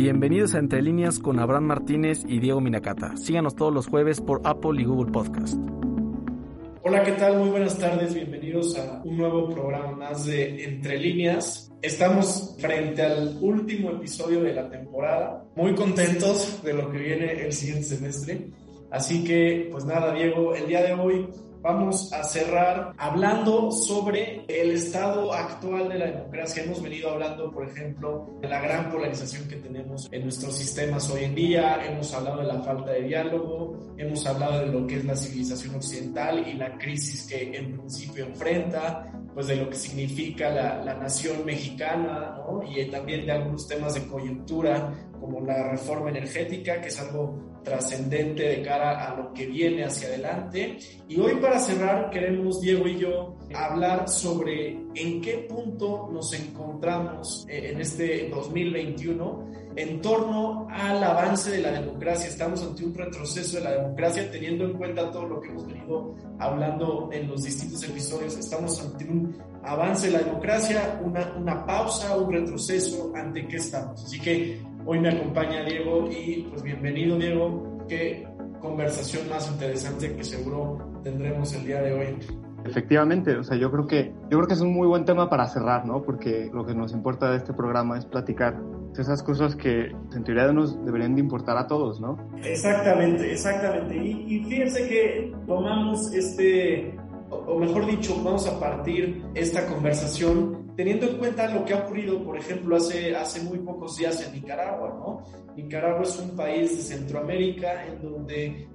Bienvenidos a Entre Líneas con Abraham Martínez y Diego Minacata. Síganos todos los jueves por Apple y Google Podcast. Hola, ¿qué tal? Muy buenas tardes. Bienvenidos a un nuevo programa más de Entre Líneas. Estamos frente al último episodio de la temporada. Muy contentos de lo que viene el siguiente semestre. Así que, pues nada, Diego, el día de hoy vamos a cerrar hablando sobre el estado actual de la democracia. Hemos venido hablando, por ejemplo, de la gran polarización que tenemos en nuestros sistemas hoy en día, hemos hablado de la falta de diálogo, hemos hablado de lo que es la civilización occidental y la crisis que en principio enfrenta, pues de lo que significa la, la nación mexicana, ¿no? y también de algunos temas de coyuntura como la reforma energética, que es algo trascendente de cara a lo que viene hacia adelante. Y hoy para cerrar queremos, Diego y yo, hablar sobre en qué punto nos encontramos eh, en este 2021 en torno al avance de la democracia. Estamos ante un retroceso de la democracia, teniendo en cuenta todo lo que hemos venido hablando en los distintos episodios. Estamos ante un avance de la democracia, una, una pausa, un retroceso, ante qué estamos. Así que Hoy me acompaña Diego y pues bienvenido Diego, qué conversación más interesante que seguro tendremos el día de hoy. Efectivamente, o sea, yo creo que yo creo que es un muy buen tema para cerrar, ¿no? Porque lo que nos importa de este programa es platicar esas cosas que en teoría nos deberían de importar a todos, ¿no? Exactamente, exactamente. Y, y fíjense que tomamos este o mejor dicho, vamos a partir esta conversación teniendo en cuenta lo que ha ocurrido, por ejemplo, hace, hace muy pocos días en Nicaragua, ¿no? Nicaragua es un país de Centroamérica en donde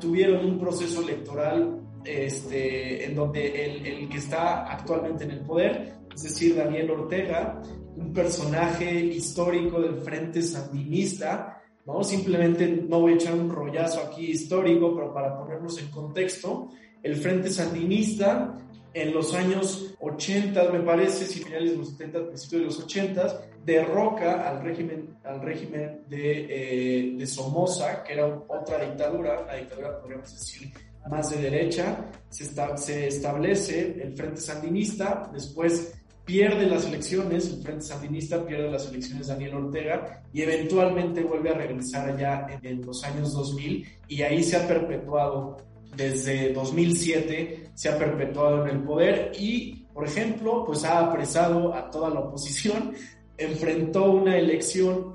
tuvieron un proceso electoral este, en donde el, el que está actualmente en el poder, es decir, Daniel Ortega, un personaje histórico del Frente Sandinista, ¿no? Simplemente no voy a echar un rollazo aquí histórico, pero para ponernos en contexto, el Frente Sandinista en los años 80, me parece, si finales de los 70, principios de los 80, derroca al régimen, al régimen de, eh, Somoza, que era otra dictadura, la dictadura, podríamos decir, más de derecha, se, se establece el Frente Sandinista, después pierde las elecciones, el Frente Sandinista pierde las elecciones Daniel Ortega y eventualmente vuelve a regresar allá en, en los años 2000 y ahí se ha perpetuado desde 2007 se ha perpetuado en el poder y, por ejemplo, pues ha apresado a toda la oposición, enfrentó una elección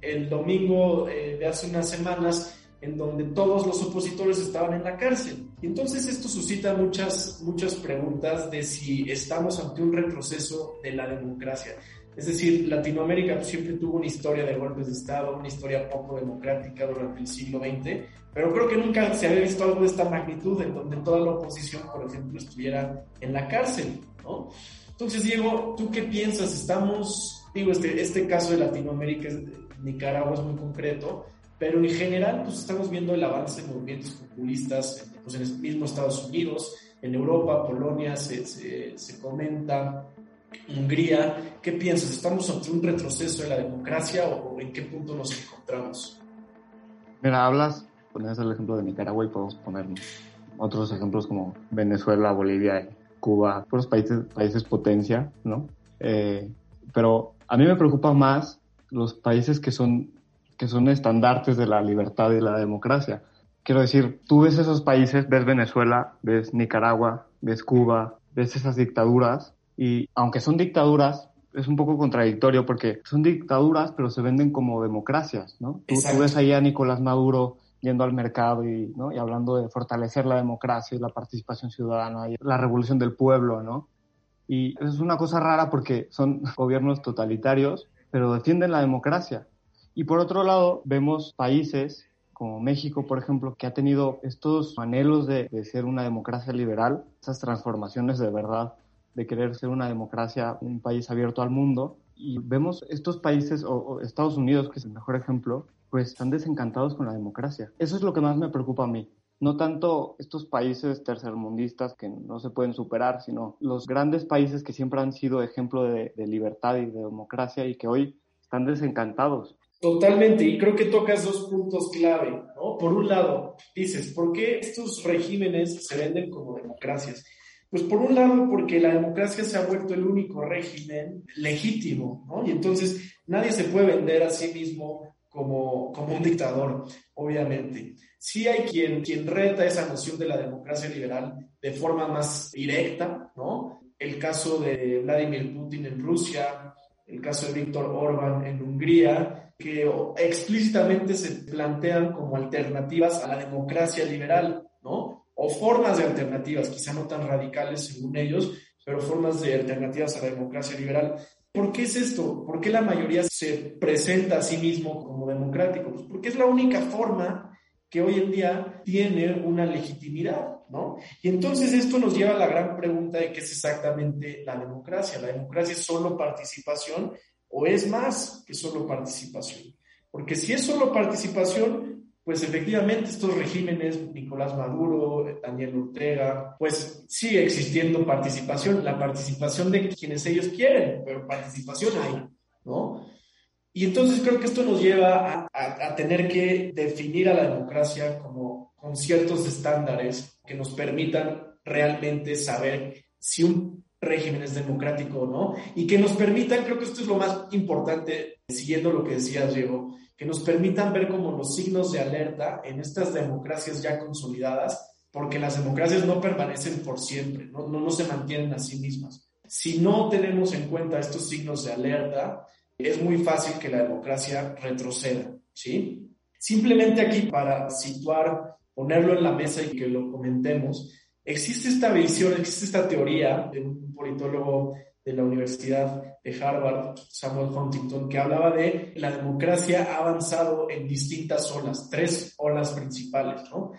el domingo eh, de hace unas semanas en donde todos los opositores estaban en la cárcel. Y entonces esto suscita muchas, muchas preguntas de si estamos ante un retroceso de la democracia. Es decir, Latinoamérica siempre tuvo una historia de golpes de Estado, una historia poco democrática durante el siglo XX, pero creo que nunca se había visto algo de esta magnitud en donde toda la oposición, por ejemplo, estuviera en la cárcel, ¿no? Entonces, Diego, ¿tú qué piensas? Estamos, digo, este, este caso de Latinoamérica, Nicaragua es muy concreto, pero en general, pues estamos viendo el avance de movimientos populistas pues, en el mismo Estados Unidos, en Europa, Polonia, se, se, se comenta Hungría. ¿Qué piensas? ¿Estamos ante un retroceso de la democracia o en qué punto nos encontramos? Mira, hablas, pones el ejemplo de Nicaragua y podemos poner otros ejemplos como Venezuela, Bolivia, Cuba, otros países, países potencia, ¿no? Eh, pero a mí me preocupa más los países que son, que son estandartes de la libertad y la democracia. Quiero decir, tú ves esos países, ves Venezuela, ves Nicaragua, ves Cuba, ves esas dictaduras y aunque son dictaduras, es un poco contradictorio porque son dictaduras, pero se venden como democracias, ¿no? Tú, ves ahí a Nicolás Maduro yendo al mercado y, ¿no? y hablando de fortalecer la democracia y la participación ciudadana y la revolución del pueblo, ¿no? Y es una cosa rara porque son gobiernos totalitarios, pero defienden la democracia. Y por otro lado, vemos países como México, por ejemplo, que ha tenido estos anhelos de, de ser una democracia liberal, esas transformaciones de verdad de querer ser una democracia, un país abierto al mundo. Y vemos estos países, o, Estados Unidos, que es el mejor ejemplo, pues están desencantados con la democracia. Eso es lo que más me preocupa a mí. No tanto estos países tercermundistas que no se pueden superar, sino los grandes países que siempre han sido ejemplo de, de libertad y de democracia y que hoy están desencantados. Totalmente, y creo que tocas dos puntos clave, ¿no? Por un lado, dices, ¿por qué estos regímenes se venden como democracias? Pues por un lado, porque la democracia se ha vuelto el único régimen legítimo, ¿no? Y entonces nadie se puede vender a sí mismo como, como un dictador, obviamente. Sí hay quien, quien reta esa noción de la democracia liberal de forma más directa, ¿no? El caso de Vladimir Putin en Rusia, el caso de Víctor Orban en Hungría, que explícitamente se plantean como alternativas a la democracia liberal. Formas de alternativas, quizá no tan radicales según ellos, pero formas de alternativas a la democracia liberal. ¿Por qué es esto? ¿Por qué la mayoría se presenta a sí mismo como democrático? Pues porque es la única forma que hoy en día tiene una legitimidad, ¿no? Y entonces esto nos lleva a la gran pregunta de qué es exactamente la democracia. ¿La democracia es solo participación o es más que solo participación? Porque si es solo participación, pues efectivamente estos regímenes, Nicolás Maduro, Daniel Ortega, pues sigue existiendo participación, la participación de quienes ellos quieren, pero participación hay, ¿no? Y entonces creo que esto nos lleva a, tener que definir a la democracia como con ciertos estándares que nos permitan realmente saber si un régimen es democrático o no, y que nos permitan, creo que esto es lo más importante, siguiendo lo que decías, Diego, que nos permitan ver como los signos de alerta en estas democracias ya consolidadas, porque las democracias no permanecen por siempre, no, no, no se mantienen a sí mismas. Si no tenemos en cuenta estos signos de alerta, es muy fácil que la democracia retroceda, ¿sí? Simplemente aquí para situar, ponerlo en la mesa y que lo comentemos, existe esta visión, existe esta teoría de un politólogo de la Universidad de Harvard, Samuel Huntington, que hablaba de la democracia ha avanzado en distintas olas, tres olas principales, ¿no?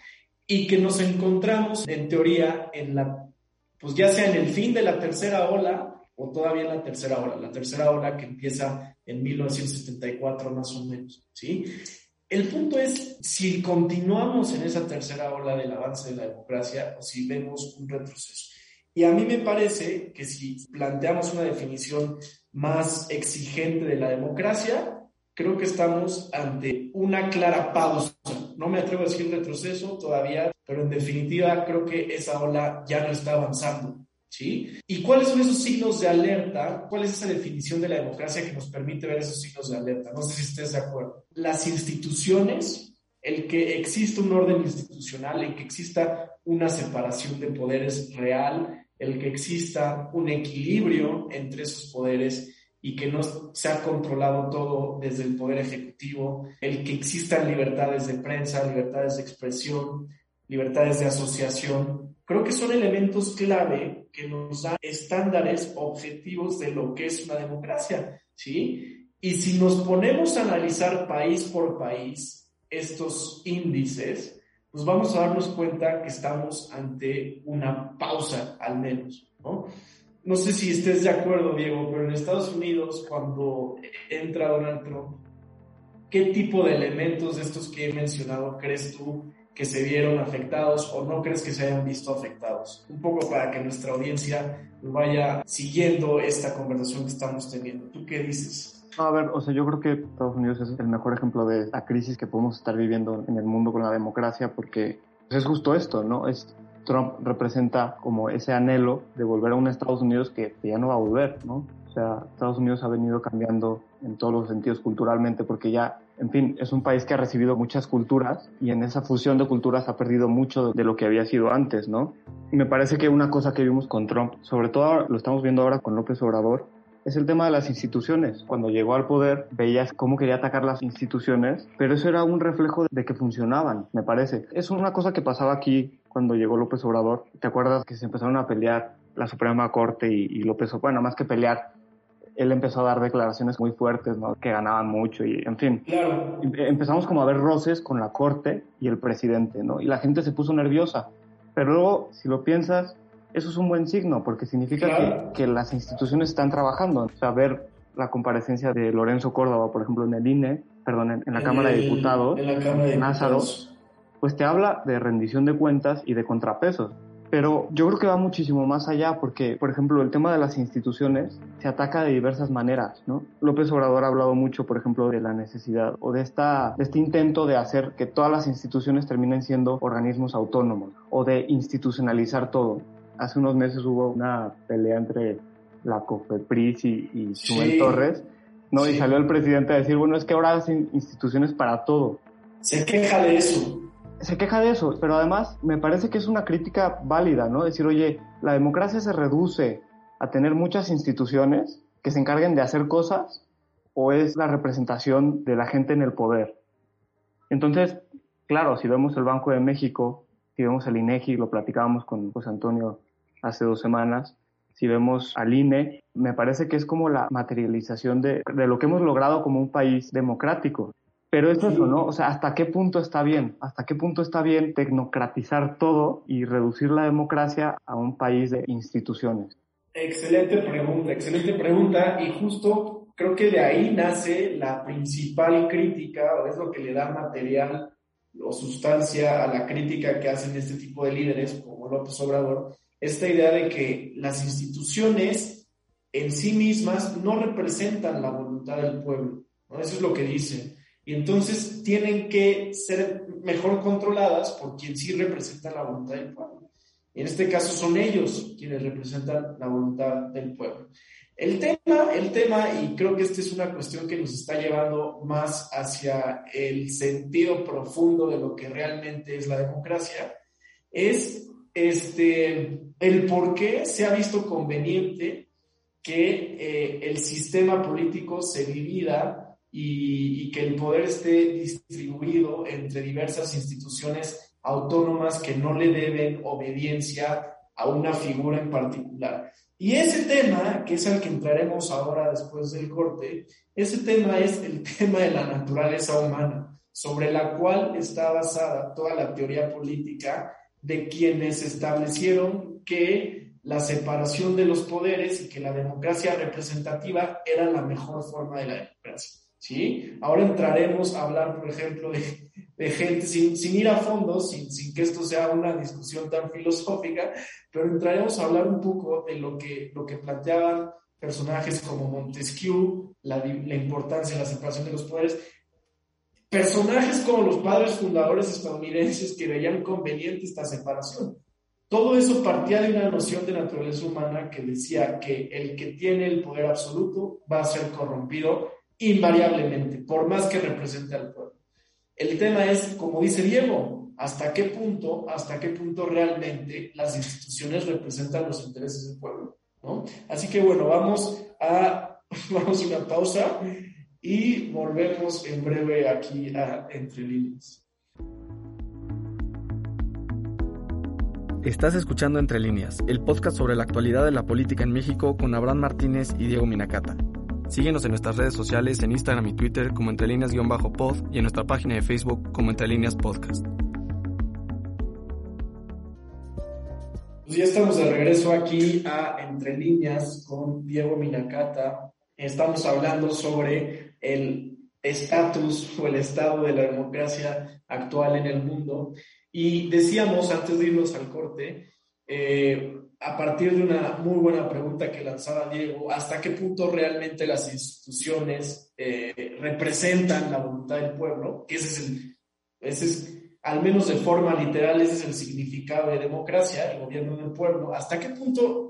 Y que nos encontramos, en teoría, en la, pues ya sea en el fin de la tercera ola o todavía en la tercera ola, la tercera ola que empieza en 1974 más o menos, ¿sí? El punto es si continuamos en esa tercera ola del avance de la democracia o si vemos un retroceso. Y a mí me parece que si planteamos una definición más exigente de la democracia, creo que estamos ante una clara pausa. No me atrevo a decir retroceso todavía, pero en definitiva creo que esa ola ya no está avanzando. ¿sí? ¿Y cuáles son esos signos de alerta? ¿Cuál es esa definición de la democracia que nos permite ver esos signos de alerta? No sé si estés de acuerdo. Las instituciones, el que exista un orden institucional, el que exista una separación de poderes real, el que exista un equilibrio entre esos poderes y que no se ha controlado todo desde el poder ejecutivo, el que existan libertades de prensa, libertades de expresión, libertades de asociación, creo que son elementos clave que nos dan estándares objetivos de lo que es una democracia, ¿sí? Y si nos ponemos a analizar país por país estos índices, pues vamos a darnos cuenta que estamos ante una pausa, al menos, ¿no? No sé si estés de acuerdo, Diego, pero en Estados Unidos, cuando entra Donald Trump, ¿qué tipo de elementos de estos que he mencionado crees tú que se vieron afectados o no crees que se hayan visto afectados? Un poco para que nuestra audiencia vaya siguiendo esta conversación que estamos teniendo. ¿Tú qué dices? A ver, o sea, yo creo que Estados Unidos es el mejor ejemplo de la crisis que podemos estar viviendo en el mundo con la democracia porque es justo esto, ¿no? Es Trump representa como ese anhelo de volver a un Estados Unidos que, que ya no va a volver, ¿no? O sea, Estados Unidos ha venido cambiando en todos los sentidos culturalmente porque ya en fin, es un país que ha recibido muchas culturas y en esa fusión de culturas ha perdido mucho de lo que había sido antes, ¿no? Me parece que una cosa que vimos con Trump, sobre todo lo estamos viendo ahora con López Obrador, es el tema de las instituciones. Cuando llegó al poder veías cómo quería atacar las instituciones, pero eso era un reflejo de que funcionaban, me parece. Es una cosa que pasaba aquí cuando llegó López Obrador. ¿Te acuerdas que se empezaron a pelear la Suprema Corte y, y López, bueno, más que pelear, él empezó a dar declaraciones muy fuertes, ¿no? Que ganaban mucho y, en fin. Claro. Em, empezamos como a ver roces con la corte y el presidente, ¿no? Y la gente se puso nerviosa. Pero luego, si lo piensas, eso es un buen signo porque significa que, que, las instituciones están trabajando. O sea, ver la comparecencia de Lorenzo Córdoba, por ejemplo, en el INE, perdón, en, la Cámara de Diputados, en la Cámara de Diputados. pues te habla de rendición de cuentas y de contrapesos. Pero yo creo que va muchísimo más allá porque, por ejemplo, el tema de las instituciones se ataca de diversas maneras, ¿no? López Obrador ha hablado mucho, por ejemplo, de la necesidad o de, esta, de este intento de hacer que todas las instituciones terminen siendo organismos autónomos o de institucionalizar todo. Hace unos meses hubo una pelea entre la COFEPRIS y, y Torres, ¿no? Y salió el presidente a decir, bueno, es que ahora hacen instituciones para todo. Se queja de eso. Se queja de eso, pero además me parece que es una crítica válida, ¿no? Decir, oye, la democracia se reduce a tener muchas instituciones que se encarguen de hacer cosas o es la representación de la gente en el poder. Entonces, claro, si vemos el Banco de México, si vemos el INEGI, lo platicábamos con José Antonio hace dos semanas, si vemos al INE, me parece que es como la materialización de, de lo que hemos logrado como un país democrático. Pero es eso, ¿no? O sea, ¿hasta qué punto está bien? ¿Hasta qué punto está bien tecnocratizar todo y reducir la democracia a un país de instituciones? Excelente pregunta, excelente pregunta. Y justo creo que de ahí nace la principal crítica, o es lo que le da material o sustancia a la crítica que hacen este tipo de líderes, como López Obrador, esta idea de que las instituciones en sí mismas no representan la voluntad del pueblo. Eso es lo que dicen. Y entonces tienen que ser mejor controladas por quien sí representa la voluntad del pueblo. Y en este caso son ellos quienes representan la voluntad del pueblo. El tema, el tema, y creo que esta es una cuestión que nos está llevando más hacia el sentido profundo de lo que realmente es la democracia, es este, el por qué se ha visto conveniente que eh, el sistema político se divida y, y, que el poder esté distribuido entre diversas instituciones autónomas que no le deben obediencia a una figura en particular. Y ese tema, que es al que entraremos ahora después del corte, ese tema es el tema de la naturaleza humana, sobre la cual está basada toda la teoría política de quienes establecieron que la separación de los poderes y que la democracia representativa era la mejor forma de la democracia. ¿sí? Ahora entraremos a hablar, por ejemplo, de, de gente, sin, sin, ir a fondo, sin, sin, que esto sea una discusión tan filosófica, pero entraremos a hablar un poco de lo que, lo que planteaban personajes como Montesquieu, la, la importancia de la separación de los poderes, personajes como los padres fundadores estadounidenses que veían conveniente esta separación. Todo eso partía de una noción de naturaleza humana que decía que el que tiene el poder absoluto va a ser corrompido invariablemente, por más que represente al pueblo. El tema es, como dice Diego, hasta qué punto, hasta qué punto realmente las instituciones representan los intereses del pueblo. Así que bueno, vamos a, vamos a una pausa y volvemos en breve aquí a Entre Líneas. Estás escuchando Entre Líneas, el podcast sobre la actualidad de la política en México con Abraham Martínez y Diego Minacata. Síguenos en nuestras redes sociales, en Instagram y Twitter como Entre Líneas-pod y en nuestra página de Facebook como Entre Líneas Podcast. Pues ya estamos de regreso aquí a Entre Líneas con Diego Minacata. Estamos hablando sobre el estatus o el estado de la democracia actual en el mundo. Y decíamos antes de irnos al corte, eh, a partir de una muy buena pregunta que lanzaba Diego, ¿hasta qué punto realmente las instituciones eh, representan la voluntad del pueblo? Que ese es, el, ese es, al menos de forma literal, ese es el significado de democracia, el gobierno del pueblo. ¿Hasta qué punto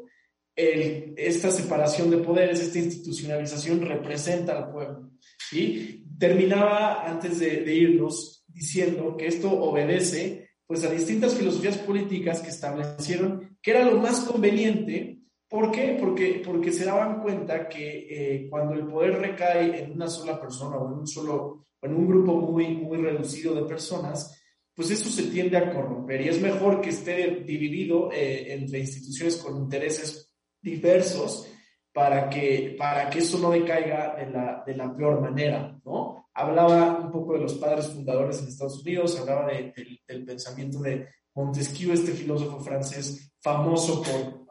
el, esta separación de poderes, esta institucionalización representa al pueblo? Y terminaba antes de, de irnos diciendo que esto obedece pues a distintas filosofías políticas que establecieron que era lo más conveniente. ¿Por qué? Porque, porque se daban cuenta que eh, cuando el poder recae en una sola persona o en un solo, en un grupo muy, muy reducido de personas, pues eso se tiende a corromper y es mejor que esté dividido eh, entre instituciones con intereses diversos para que, para que eso no decaiga de la, de la peor manera, ¿no? hablaba un poco de los padres fundadores en Estados Unidos, hablaba del pensamiento de Montesquieu, este filósofo francés famoso por,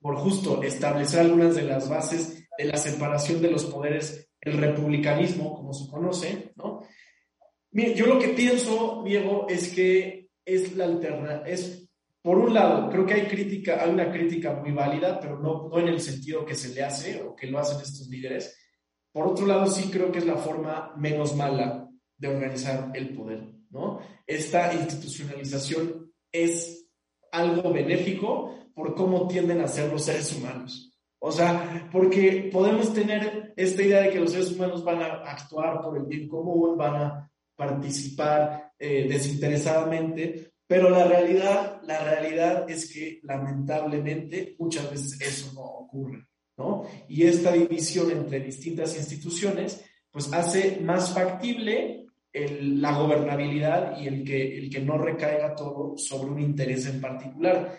por justo establecer algunas de las bases de la separación de los poderes, el republicanismo, como se conoce, ¿no? yo lo que pienso, Diego, es que es la alternativa, es, por un lado, creo que hay crítica, hay una crítica muy válida, pero no, no en el sentido que se le hace o que lo hacen estos líderes, por otro lado, sí creo que es la forma menos mala de organizar el poder, ¿no? Esta institucionalización es algo benéfico por cómo tienden a ser los seres humanos. O sea, porque podemos tener esta idea de que los seres humanos van a actuar por el bien común, van a participar eh, desinteresadamente, pero la realidad, la realidad es que lamentablemente muchas veces eso no ocurre, ¿no? Y esta división entre distintas instituciones, pues hace más factible la gobernabilidad y el que, el que no recaiga todo sobre un interés en particular.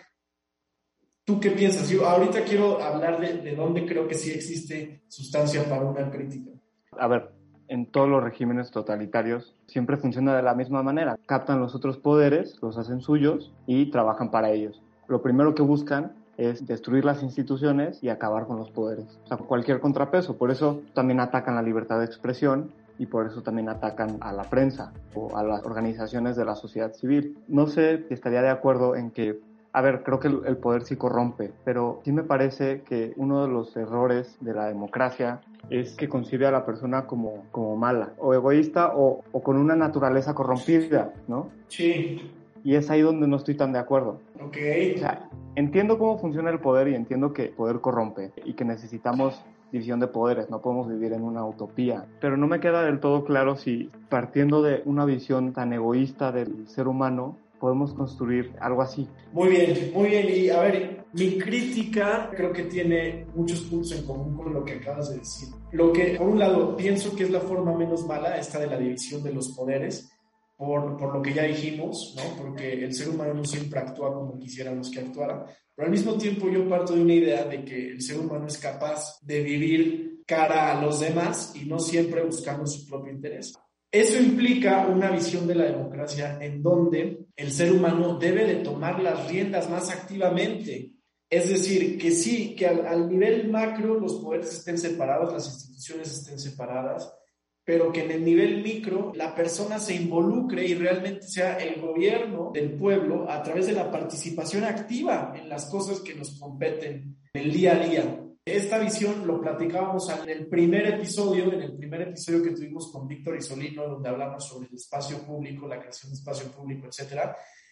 ¿Tú qué piensas? Yo ahorita quiero hablar de, de dónde creo que sí existe sustancia para una crítica. A ver, en todos los regímenes totalitarios siempre funciona de la misma manera. Captan los otros poderes, los hacen suyos y trabajan para ellos. Lo primero que buscan es destruir las instituciones y acabar con los poderes. O sea, cualquier contrapeso. Por eso también atacan la libertad de expresión y por eso también atacan a la prensa o a las organizaciones de la sociedad civil. No sé si estaría de acuerdo en que a ver, creo que el poder sí corrompe, pero sí me parece que uno de los errores de la democracia es que concibe a la persona como, como mala o egoísta o, o con una naturaleza corrompida, ¿no? Sí. Y es ahí donde no estoy tan de acuerdo. Ok. O sea, entiendo cómo funciona el poder y entiendo que el poder corrompe y que necesitamos división de poderes, no podemos vivir en una utopía. Pero no me queda del todo claro si partiendo de una visión tan egoísta del ser humano, podemos construir algo así. Muy bien, muy bien. Y a ver, mi crítica creo que tiene muchos puntos en común con lo que acabas de decir. Lo que, por un lado, pienso que es la forma menos mala, esta de la división de los poderes, por, por lo que ya dijimos, ¿no? Porque el ser humano no siempre actúa como quisiéramos que actuara. Pero al mismo tiempo yo parto de una idea de que el ser humano es capaz de vivir cara a los demás y no siempre buscando su propio interés. Eso implica una visión de la democracia en donde el ser humano debe de tomar las riendas más activamente. Es decir, que sí, que al, nivel macro los poderes estén separados, las instituciones estén separadas, pero que en el nivel micro la persona se involucre y realmente sea el gobierno del pueblo a través de la participación activa en las cosas que nos competen en el día a día. Esta visión lo platicábamos en el primer episodio, en el primer episodio que tuvimos con Víctor Isolino, donde hablamos sobre el espacio público, la creación de espacio público, etc.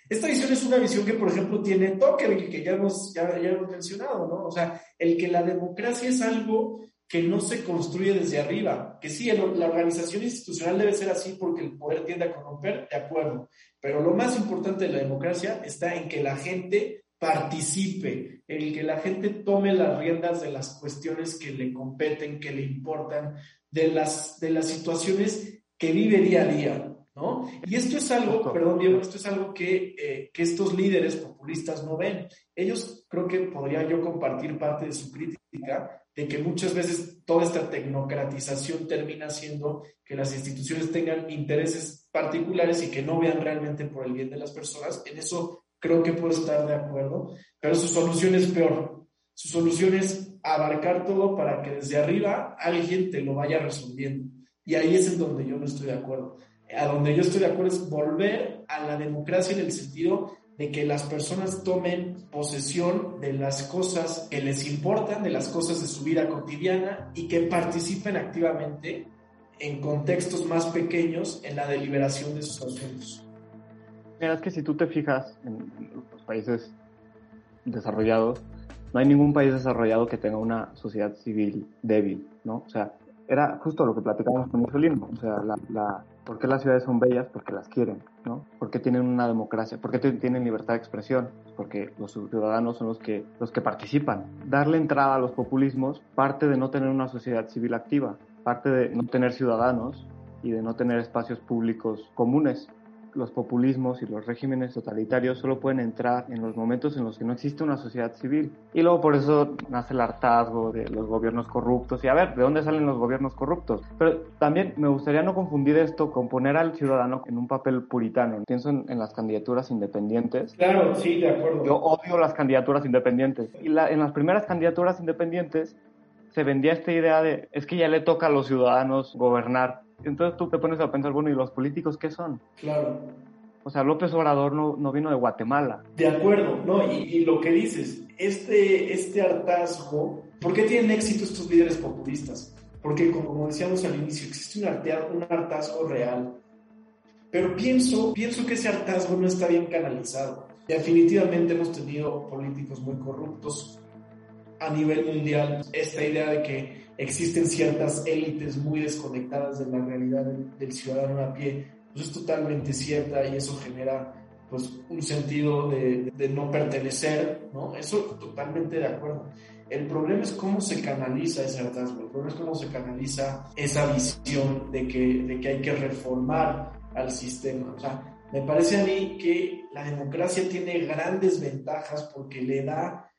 Esta visión es una visión que, por ejemplo, tiene Tucker, que ya hemos, ya, ya hemos mencionado, ¿no? O sea, el que la democracia es algo que no se construye desde arriba, que sí, la organización institucional debe ser así porque el poder tiende a corromper, de acuerdo, pero lo más importante de la democracia está en que la gente participe, el que la gente tome las riendas de las cuestiones que le competen, que le importan, de las, de las situaciones que vive día a día, ¿no? Y esto es algo, perdón Diego, esto es algo que, eh, que estos líderes populistas no ven. Ellos creo que podría yo compartir parte de su crítica de que muchas veces toda esta tecnocratización termina siendo que las instituciones tengan intereses particulares y que no vean realmente por el bien de las personas. En eso creo que puedo estar de acuerdo, pero su solución es peor. Su solución es abarcar todo para que desde arriba alguien te lo vaya resolviendo. Y ahí es en donde yo no estoy de acuerdo. A donde yo estoy de acuerdo es volver a la democracia en el sentido de que las personas tomen posesión de las cosas que les importan, de las cosas de su vida cotidiana y que participen activamente en contextos más pequeños en la deliberación de sus asuntos. Mira, es que si tú te fijas en los países desarrollados, no hay ningún país desarrollado que tenga una sociedad civil débil, ¿no? O sea, era justo lo que platicábamos con Mussolini, o sea, la, la, ¿por qué las ciudades son bellas? Porque las quieren, ¿no? Porque tienen una democracia, porque tienen libertad de expresión, porque los ciudadanos son los que, los que participan. Darle entrada a los populismos parte de no tener una sociedad civil activa, parte de no tener ciudadanos y de no tener espacios públicos comunes los populismos y los regímenes totalitarios solo pueden entrar en los momentos en los que no existe una sociedad civil. Y luego por eso nace el hartazgo de los gobiernos corruptos. Y a ver, ¿de dónde salen los gobiernos corruptos? Pero también me gustaría no confundir esto con poner al ciudadano en un papel puritano. Pienso en, las candidaturas independientes. Claro, sí, de acuerdo. Yo odio las candidaturas independientes. Y la, en las primeras candidaturas independientes se vendía esta idea de es que ya le toca a los ciudadanos gobernar entonces tú te pones a pensar, bueno, ¿y los políticos qué son? Claro. O sea, López Obrador no, no vino de Guatemala. De acuerdo, ¿no? Y, lo que dices, este, este hartazgo, ¿por qué tienen éxito estos líderes populistas? Porque, como decíamos al inicio, existe un, un hartazgo real. Pero pienso, pienso que ese hartazgo no está bien canalizado. Definitivamente hemos tenido políticos muy corruptos a nivel mundial. Esta idea de que existen ciertas élites muy desconectadas de la realidad del, ciudadano a pie, pues es totalmente cierta y eso genera pues un sentido de, de, no pertenecer, ¿no? Eso totalmente de acuerdo. El problema es cómo se canaliza ese hartazgo, el es cómo se canaliza esa visión de que, de que hay que reformar al sistema. O sea, me parece a mí que la democracia tiene grandes ventajas porque le da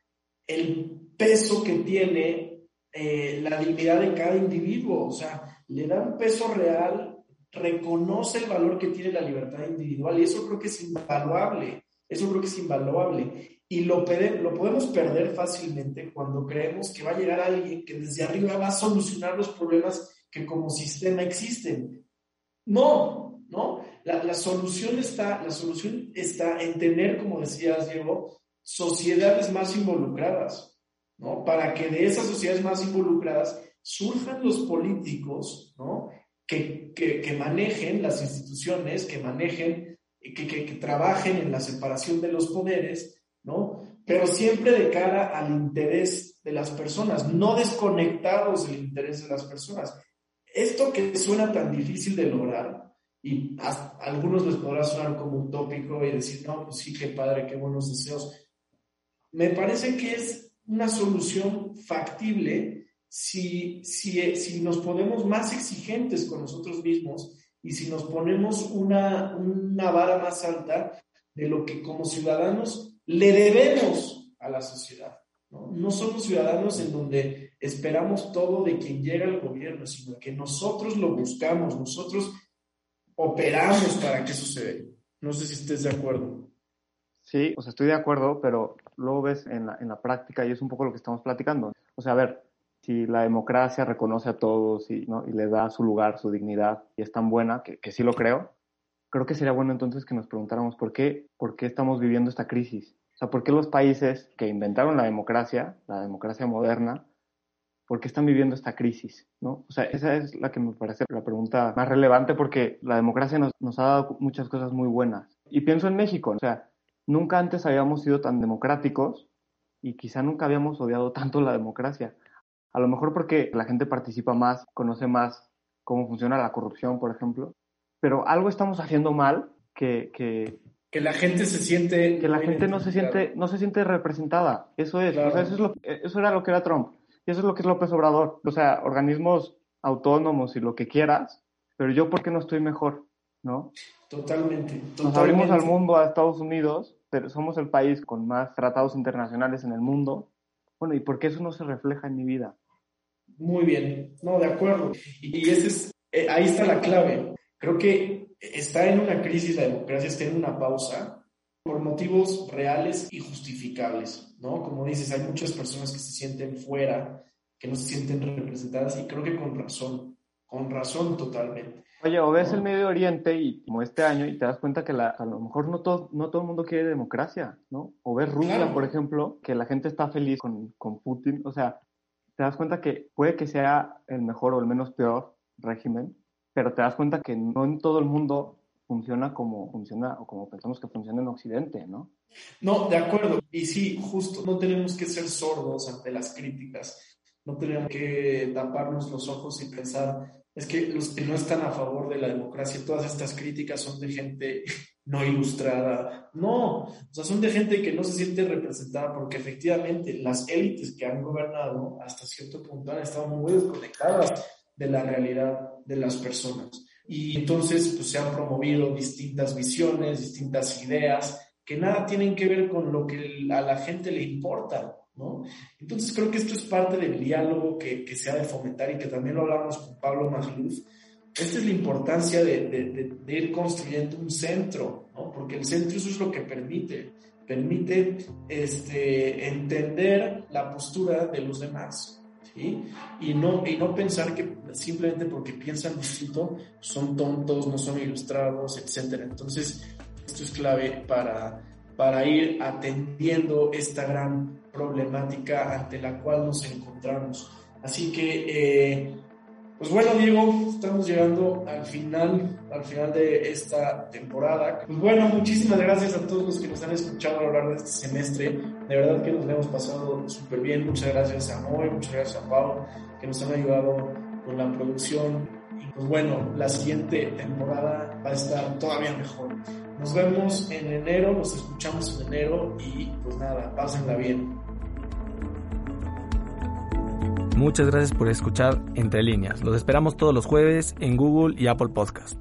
el peso que tiene eh, la dignidad de cada individuo, o sea, le da un peso real, reconoce el valor que tiene la libertad individual y eso creo que es invaluable, eso creo que es invaluable. Y lo, podemos perder fácilmente cuando creemos que va a llegar alguien que desde arriba va a solucionar los problemas que como sistema existen. No, ¿no? La, solución está, la solución está en tener, como decías, Diego, sociedades más involucradas, ¿no? Para que de esas sociedades más involucradas surjan los políticos, ¿no? Que, que, manejen las instituciones, que manejen, que, que, trabajen en la separación de los poderes, ¿no? Pero siempre de cara al interés de las personas, no desconectados del interés de las personas. Esto que suena tan difícil de lograr, y a, algunos les podrá sonar como utópico y decir, no, pues sí, qué padre, qué buenos deseos. Me parece que es una solución factible si, si, si nos ponemos más exigentes con nosotros mismos y si nos ponemos una, una vara más alta de lo que como ciudadanos le debemos a la sociedad. ¿no? no somos ciudadanos en donde esperamos todo de quien llega al gobierno, sino que nosotros lo buscamos, nosotros operamos para que suceda. No sé si estés de acuerdo. Sí, o sea, estoy de acuerdo, pero luego ves en la, en la práctica y es un poco lo que estamos platicando. O sea, a ver, si la democracia reconoce a todos y, ¿no? y le da su lugar, su dignidad y es tan buena, que, que sí lo creo, creo que sería bueno entonces que nos preguntáramos por qué, por qué estamos viviendo esta crisis. O sea, por qué los países que inventaron la democracia, la democracia moderna, por qué están viviendo esta crisis, ¿no? O sea, esa es la que me parece la pregunta más relevante porque la democracia nos, nos ha dado muchas cosas muy buenas. Y pienso en México, o sea, nunca antes habíamos sido tan democráticos y quizá nunca habíamos odiado tanto la democracia. A lo mejor porque la gente participa más, conoce más cómo funciona la corrupción, por ejemplo, pero algo estamos haciendo mal que, que, que la gente se siente que la gente no se siente no se siente representada eso es eso es lo eso era lo que era Trump y eso es lo que es López Obrador. O sea, organismos autónomos y lo que quieras, pero yo, ¿por qué no estoy mejor? ¿No? Totalmente. Nos abrimos al mundo, a Estados Unidos, pero somos el país con más tratados internacionales en el mundo. Bueno, ¿y por qué eso no se refleja en mi vida? Muy bien, no, de acuerdo. Y ese es, eh, ahí está la clave. Creo que está en una crisis la democracia, está en una pausa por motivos reales y justificables, ¿no? Como dices, hay muchas personas que se sienten fuera, que no se sienten representadas y creo que con razón, con razón totalmente. Oye, o ves el Medio Oriente y como este año y te das cuenta que a lo mejor no todo, no todo el mundo quiere democracia, ¿no? O ves Rusia, por ejemplo, que la gente está feliz con, con Putin, o sea, te das cuenta que puede que sea el mejor o el menos peor régimen, pero te das cuenta que no en todo el mundo funciona como funciona o como pensamos que funciona en Occidente, ¿no? No, de acuerdo. Y sí, justo, no tenemos que ser sordos ante las críticas. No tenemos que taparnos los ojos y pensar, es que los que no están a favor de la democracia, todas estas críticas son de gente no ilustrada. No, o sea, son de gente que no se siente representada porque efectivamente las élites que han gobernado hasta cierto punto han estado muy desconectadas de la realidad de las personas. Y entonces pues, se han promovido distintas visiones, distintas ideas que nada tienen que ver con lo que a la gente le importa, ¿no? Entonces creo que esto es parte del diálogo que, que se ha de fomentar y que también lo hablamos con Pablo Magluf. Esta es la importancia de, de, de, ir construyendo un centro, ¿no? Porque el centro eso es lo que permite, permite este, entender la postura de los demás, y, no, y no pensar que simplemente porque piensan distinto son tontos, no son ilustrados, etc. Entonces, esto es clave para, para ir atendiendo esta gran problemática ante la cual nos encontramos. Así que, eh, Pues bueno, Diego, estamos llegando al final, al final de esta temporada. Pues bueno, muchísimas gracias a todos los que nos han escuchado a lo largo de este semestre. De verdad que nos hemos pasado súper bien. Muchas gracias a Moy, muchas gracias a Pau, que nos han ayudado con la producción. Y pues bueno, la siguiente temporada va a estar todavía mejor. Nos vemos en enero, nos escuchamos en enero y pues nada, pásenla bien. Muchas gracias por escuchar Entre Líneas. Los esperamos todos los jueves en Google y Apple Podcast.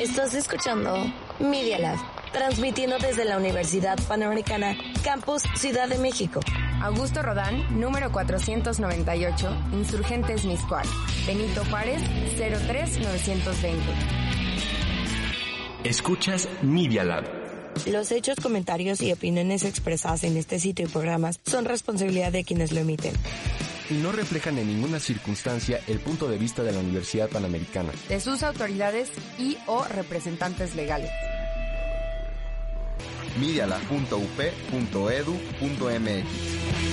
Estás escuchando Media Lab, transmitiendo desde la Universidad Panamericana, Campus Ciudad de México. Augusto Rodán, número 498, Insurgentes Miscual. Benito Juárez, 03920. Escuchas Media Lab. Los hechos, comentarios y opiniones expresadas en este sitio y programas son responsabilidad de quienes lo emiten. Y no reflejan en ninguna circunstancia el punto de vista de la Universidad Panamericana, de sus autoridades y o representantes legales. Mediala.up.edu.mx